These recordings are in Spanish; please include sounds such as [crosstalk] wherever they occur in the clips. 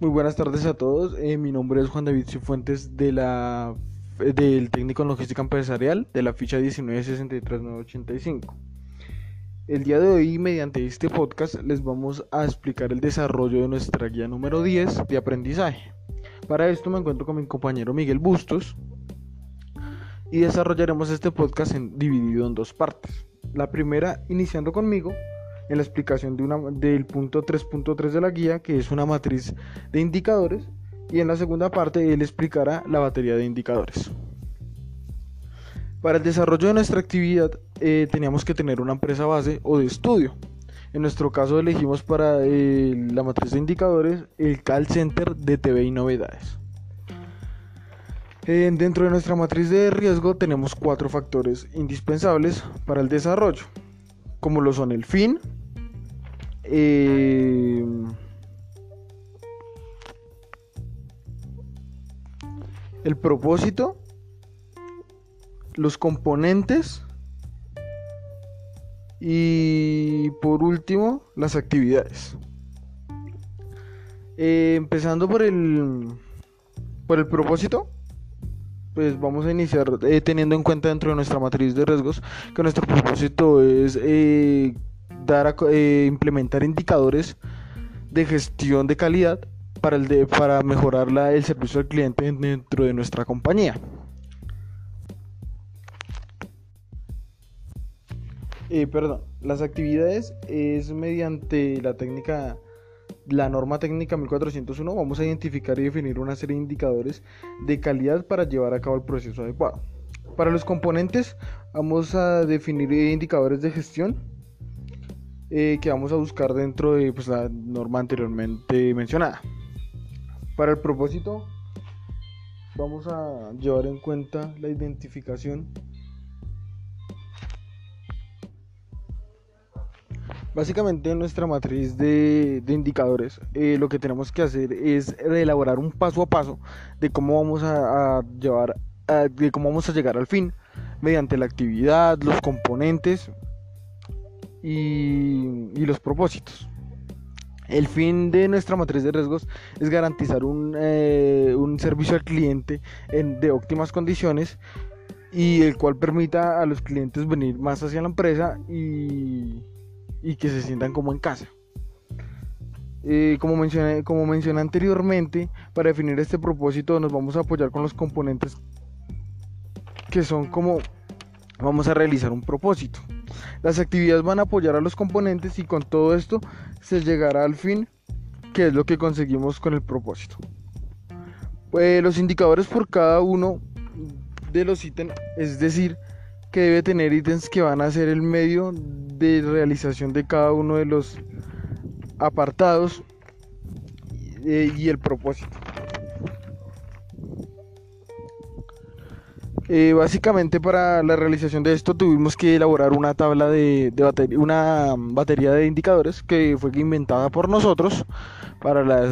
Muy buenas tardes a todos. Eh, mi nombre es Juan David Cifuentes de la, del técnico en logística empresarial de la ficha 1963985. El día de hoy, mediante este podcast, les vamos a explicar el desarrollo de nuestra guía número 10 de aprendizaje. Para esto me encuentro con mi compañero Miguel Bustos y desarrollaremos este podcast dividido en dos partes. La primera, iniciando conmigo, en la explicación de una, del punto 3.3 de la guía, que es una matriz de indicadores, y en la segunda parte él explicará la batería de indicadores. Para el desarrollo de nuestra actividad eh, teníamos que tener una empresa base o de estudio. En nuestro caso elegimos para eh, la matriz de indicadores el call center de TV y novedades. Eh, dentro de nuestra matriz de riesgo tenemos cuatro factores indispensables para el desarrollo, como lo son el fin, eh, el propósito, los componentes y por último las actividades. Eh, empezando por el por el propósito, pues vamos a iniciar eh, teniendo en cuenta dentro de nuestra matriz de riesgos que nuestro propósito es dar eh, implementar indicadores de gestión de calidad para, el de, para mejorar la, el servicio al cliente dentro de nuestra compañía. Eh, perdón, las actividades es mediante la técnica, la norma técnica 1401, vamos a identificar y definir una serie de indicadores de calidad para llevar a cabo el proceso adecuado. Para los componentes vamos a definir indicadores de gestión eh, que vamos a buscar dentro de pues, la norma anteriormente mencionada. Para el propósito, vamos a llevar en cuenta la identificación. Básicamente en nuestra matriz de, indicadores eh, lo que tenemos que hacer es elaborar un paso a paso de cómo vamos a, llevar, de cómo vamos a llegar al fin mediante la actividad, los componentes y, los propósitos. El fin de nuestra matriz de riesgos es garantizar un, eh, servicio al cliente en, de óptimas condiciones y el cual permita a los clientes venir más hacia la empresa y, que se sientan como en casa. Eh, como, mencioné, como mencioné anteriormente, para definir este propósito nos vamos a apoyar con los componentes que son como vamos a realizar un propósito. Las actividades van a apoyar a los componentes y con todo esto se llegará al fin, que es lo que conseguimos con el propósito. Pues los indicadores por cada uno de los ítems, es decir, que debe tener ítems que van a ser el medio de realización de cada uno de los apartados eh, y el propósito. Eh, básicamente para la realización de esto tuvimos que elaborar una tabla de, batería, una batería de indicadores que fue inventada por nosotros para la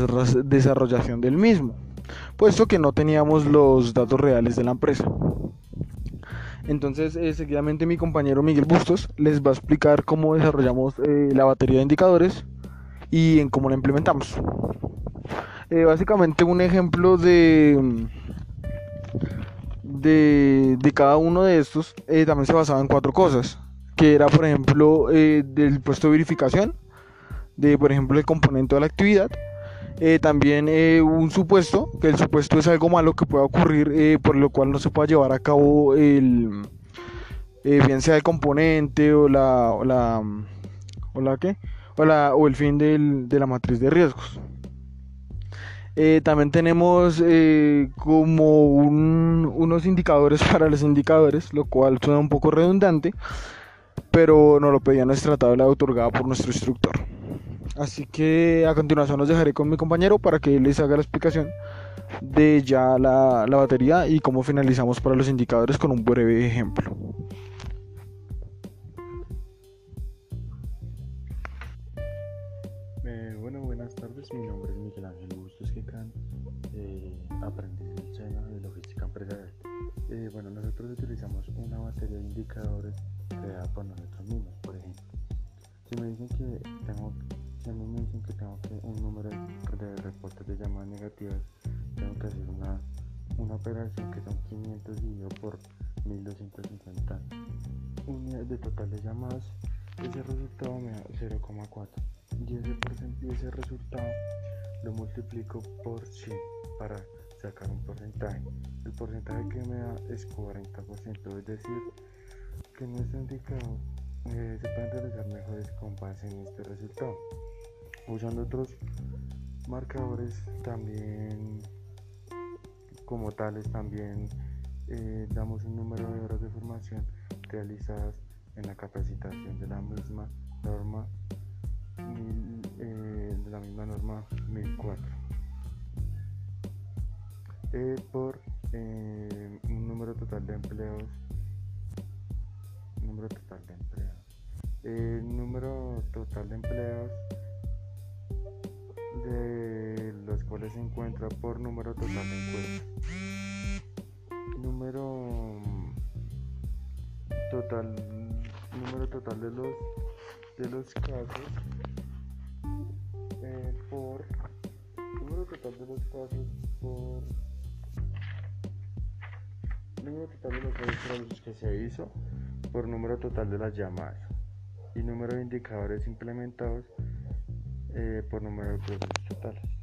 desarrollación del mismo, puesto que no teníamos los datos reales de la empresa. Entonces, eh, seguidamente mi compañero Miguel Bustos les va a explicar cómo desarrollamos eh, la batería de indicadores y en cómo la implementamos. básicamente un ejemplo de de, cada uno de estos eh, también se basaba en cuatro cosas, que era por ejemplo eh, del puesto de verificación, de por ejemplo el componente de la actividad, eh, también un supuesto, que el supuesto es algo malo que pueda ocurrir por lo cual no se pueda llevar a cabo el, bien sea el componente o la, o la, o la, ¿qué? O, la, o el fin del, de la matriz de riesgos. Eh, también tenemos eh, como unos indicadores [laughs] para los indicadores, lo cual suena un poco redundante, pero nos lo pedía nuestra tabla otorgada por nuestro instructor. Así que a continuación los dejaré con mi compañero para que les haga la explicación de ya la, la batería y cómo finalizamos para los indicadores con un breve ejemplo. Eh, bueno, buenas tardes, mi nombre es Miguel Ángel Bustos Quecán, eh, aprendiz del SENA de logística empresarial. Eh, bueno, nosotros utilizamos una batería de indicadores creada por nosotros mismos, por ejemplo. Si me dicen que tengo si a mí me dicen que tengo que un número de reportes de llamadas negativas, tengo que hacer una, una operación que son 500 dividido por 1250 unidades de total de llamadas. Ese resultado me da 0,4 y ese, y ese resultado lo multiplico por 100 para sacar un porcentaje. El porcentaje que me da es 40%, es decir, que nuestro indicador eh, se pueden realizar mejores con base en este resultado. Usando otros marcadores también como tales también eh, damos un número de horas de formación realizadas en la capacitación de la misma norma de la misma norma 1004 eh, por un número total de empleos. Número total de empleos. El número total de empleos de los cuales se encuentra por número total de encuestas. Número total, número total de los de los casos de los por número total de los casos que se hizo por número total de las llamadas y número de indicadores implementados eh, por número de productos totales.